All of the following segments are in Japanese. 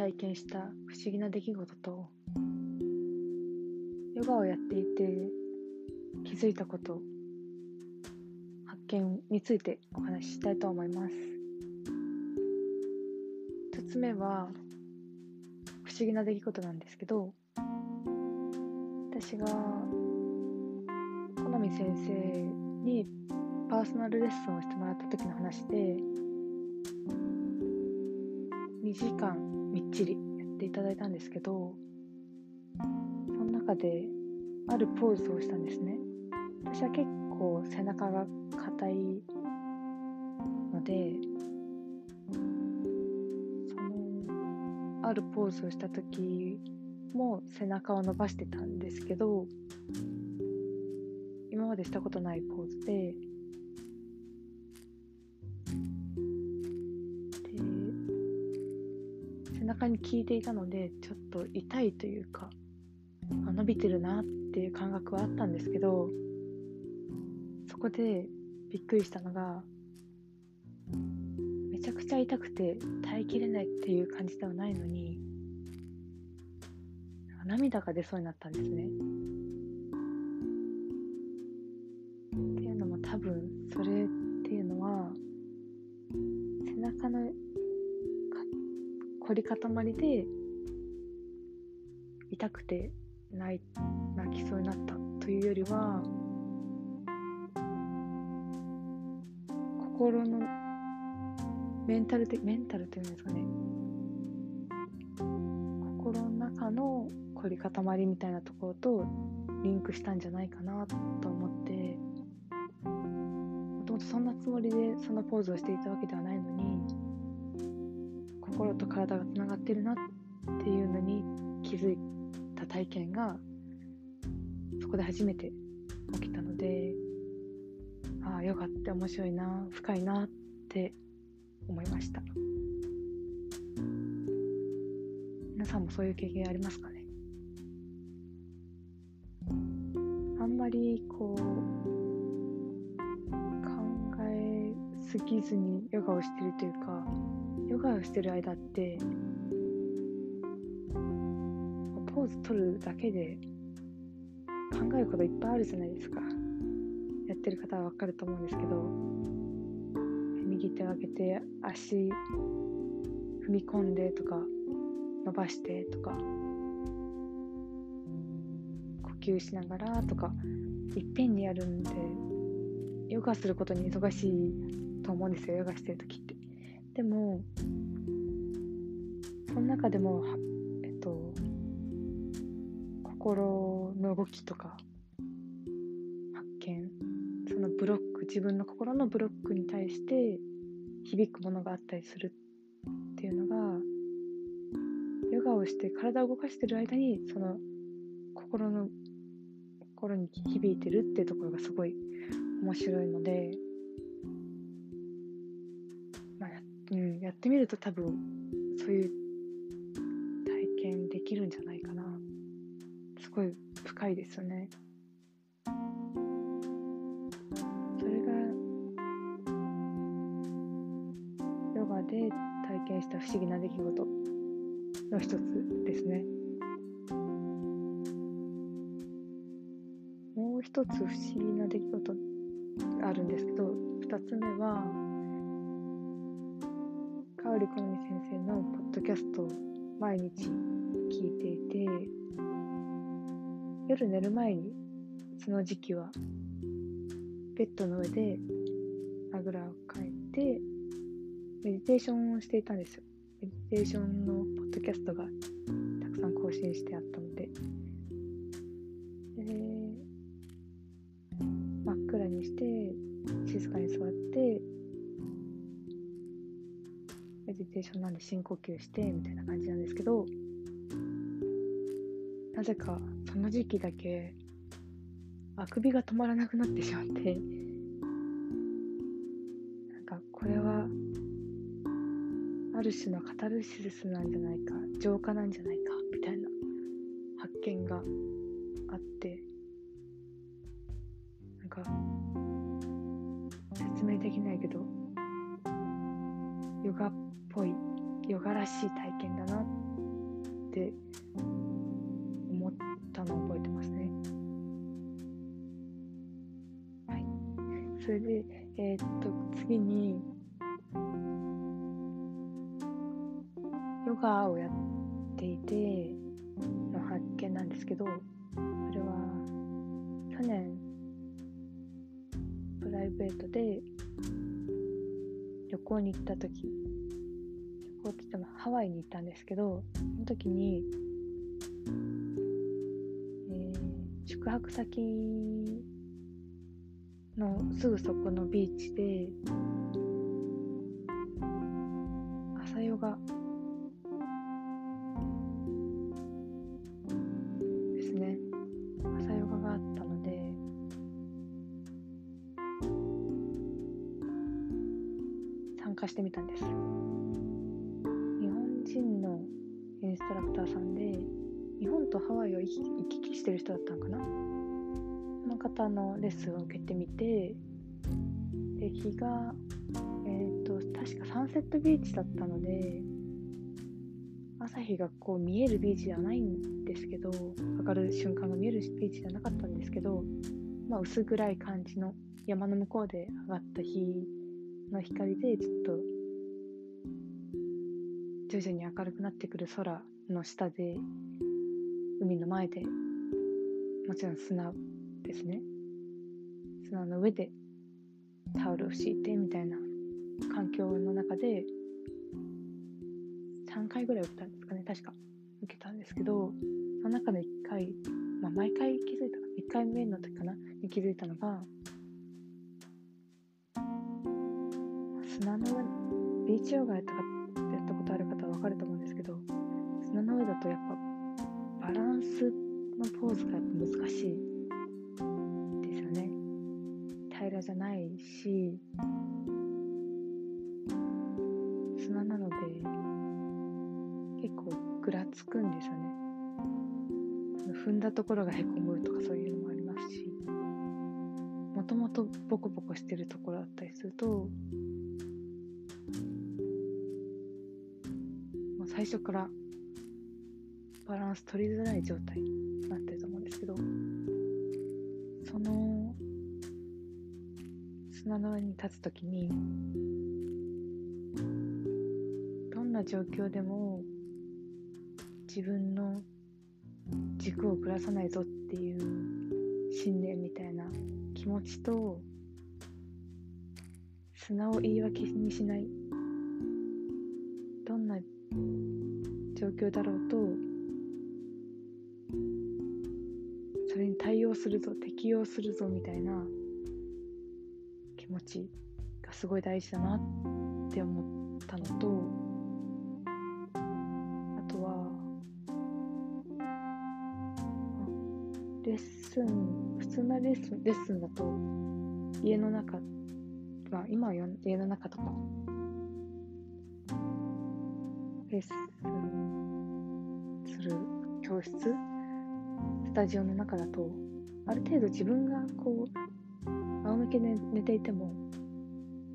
体験した不思議な出来事とヨガをやっていて気づいたこと発見についてお話ししたいと思います。1つ目は不思議な出来事なんですけど私が好み先生にパーソナルレッスンをしてもらった時の話で2時間みっちりやっていただいたんですけどその中であるポーズをしたんですね。私は結構背中が硬いのでそのあるポーズをした時も背中を伸ばしてたんですけど今までしたことないポーズで中に効いていたのでちょっと痛いというか伸びてるなっていう感覚はあったんですけどそこでびっくりしたのがめちゃくちゃ痛くて耐えきれないっていう感じではないのに涙が出そうになったんですね。っていうのも多分それっていうのは背中の凝り固まりで痛くて泣い泣きそうになったというよりは心のメンタル的メンタルっていうんですかね。心の中の凝り固まりみたいなところとリンクしたんじゃないかなと思ってもともとそんなつもりでそのポーズをしていたわけではないのに心と体がつながってるなっていうのに気づいた体験がそこで初めて起きたのでああヨガって面白いな深いなって思いました。皆さんもそういう経験ありますかね？あんまりこう考えすぎずにヨガをしてるというかヨガをしてる間ってポーズ取るだけで考えることいっぱいあるじゃないですか。やってる方は分かると思うんですけど右手を上げて足踏み込んでとか伸ばしてとか呼吸しながらとかいっぺんにやるんでヨガすることに忙しいと思うんですよ。ヨガしてる時って。でもその中でもえっと心の動きとか発見そのブロック自分の心のブロックに対して響くものがあったりするっていうのがヨガをして体を動かしてる間にその心の心に響いてるっていうところがすごい面白いので、うん、やってみると多分そういう体験できるんじゃないかな。すごい深いですよね。それがヨガで体験した不思議な出来事の一つですね。もう一つ不思議な出来事あるんですけど二つ目は織好美先生のポッドキャストを毎日聞いていて夜寝る前にその時期はベッドの上であぐらをかいてメディテーションをしていたんですよ。メディテーションのポッドキャストがたくさん更新してあったので。で真っ暗にして静かに座ってメディテーションなんで深呼吸してみたいな感じなんですけどなぜかその時期だけあくびが止まらなくなってしまってなんかこれはある種のカタルシスなんじゃないか浄化なんじゃないかみたいな発見があってなんか説明できないけどヨガっぽいヨガらしい体験だなって思ったのを覚えてますね。はい。それで、えー、っと、次に、ヨガをやっていての発見なんですけど、それは去年プライベートで旅行に行った時旅行って言ってもハワイに行ったんですけどその時に、えー、宿泊先のすぐそこのビーチで朝ヨガしてみたんです。日本人のインストラクターさんで日本とハワイを行き来してる人だったのかな。その方のレッスンを受けてみてで日がえっ、ー、と確かサンセットビーチだったので朝日がこう見えるビーチではないんですけど上がる瞬間が見えるビーチではなかったんですけど、まあ、薄暗い感じの山の向こうで上がった日の光でちょっと徐々に明るくなってくる空の下で海の前でもちろん砂ですね。砂の上でタオルを敷いてみたいな環境の中で3回ぐらい受けたんですかね。確か。受けたんですけどその中で1回、まあ、毎回気づいた1回目の時かなに気づいたのが砂の上ビーチヨガやったやったことある方は分かると思うんですけど砂の上だとやっぱバランスのポーズがやっぱ難しいですよね。平らじゃないし砂なので結構ぐらつくんですよね。踏んだところがへこむとかそういうのもありますしもともとボコボコしてるところだったりすると最初からバランス取りづらい状態になってると思うんですけどその砂の上に立つ時にどんな状況でも自分の軸をぶらさないぞっていう信念みたいな気持ちと砂を言い訳にしない状況だろうとそれに対応するぞ適応するぞみたいな気持ちがすごい大事だなって思ったのとあとはレッスン普通のレッスンレッスンだと家の中まあ今は家の中とかレッスンする教室？スタジオの中だとある程度自分がこう仰向けで寝ていても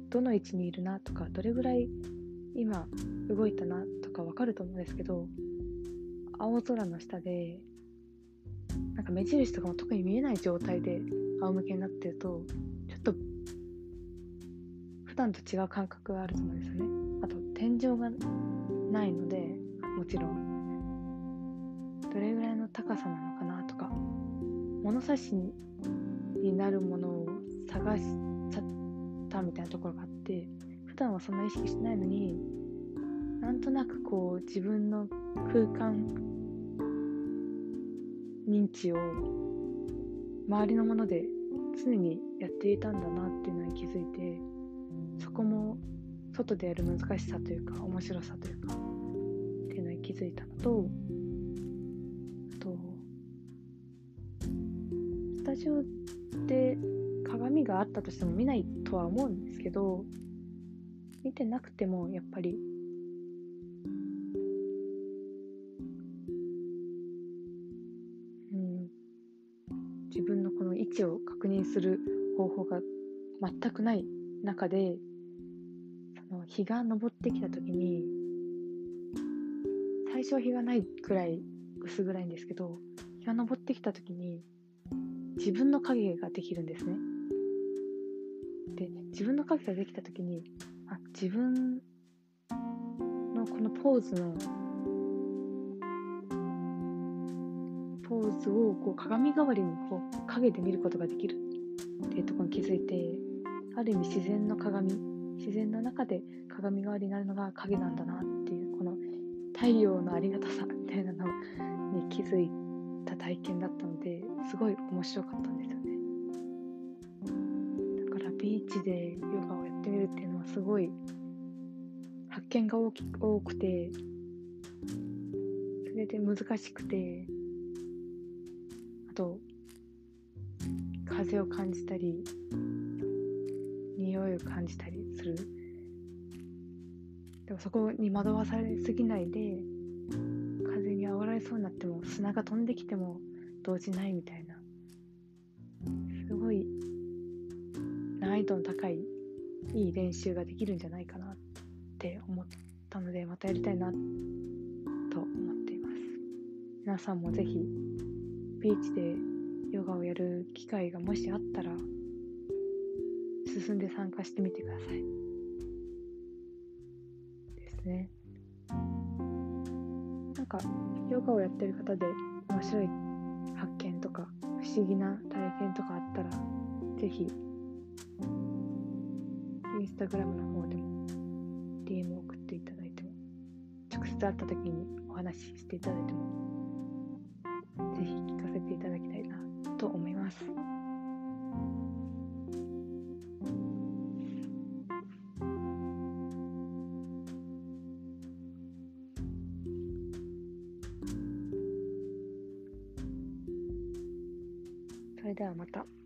どの位置にいるなとかどれぐらい今動いたなとか分かると思うんですけど青空の下でなんか目印とかも特に見えない状態で仰向けになってるとちょっと普段と違う感覚があると思うんですよね。あと天井がないのでもちろん。どれぐらいの高さなのかなとか物差しになるものを探しちゃったみたいなところがあって普段はそんな意識してないのになんとなくこう自分の空間認知を周りのもので常にやっていたんだなっていうのに気づいてそこも外でやる難しさというか面白さというかっていうのに気づいたのとあとスタジオで鏡があったとしても見ないとは思うんですけど見てなくてもやっぱりうん自分のこの位置を確認する方法が全くない中での日が昇ってきた時に最初は日がないくらい薄暗いんですけど日が昇ってきた時に自分の影ができるんですね。で自分の影ができた時にあ自分のこのポーズのポーズをこう鏡代わりにこう影で見ることができるっていうところに気づいてある意味自然の鏡自然の中で鏡代わりになるのが影なんだなっていうこの太陽のありがたさみたいなのに気づいた体験だったのですごい面白かったんですよね。だからビーチでヨガをやってみるっていうのはすごい発見が大き多くてそれで難しくてあと風を感じたり匂いを感じたりする。でもそこに惑わされすぎないで風に煽られそうになっても砂が飛んできても動じないみたいな。すごい難易度の高いいい練習ができるんじゃないかなって思ったのでまたやりたいなと思っています。皆さんもぜひビーチでヨガをやる機会がもしあったら進んで参加してみてください。ですね。なんかヨガをやってる方で面白い発見とか不思議な体験とかあったらぜひインスタグラムの方でも DM を送っていただいても直接会った時にお話ししていただいてもれではまた。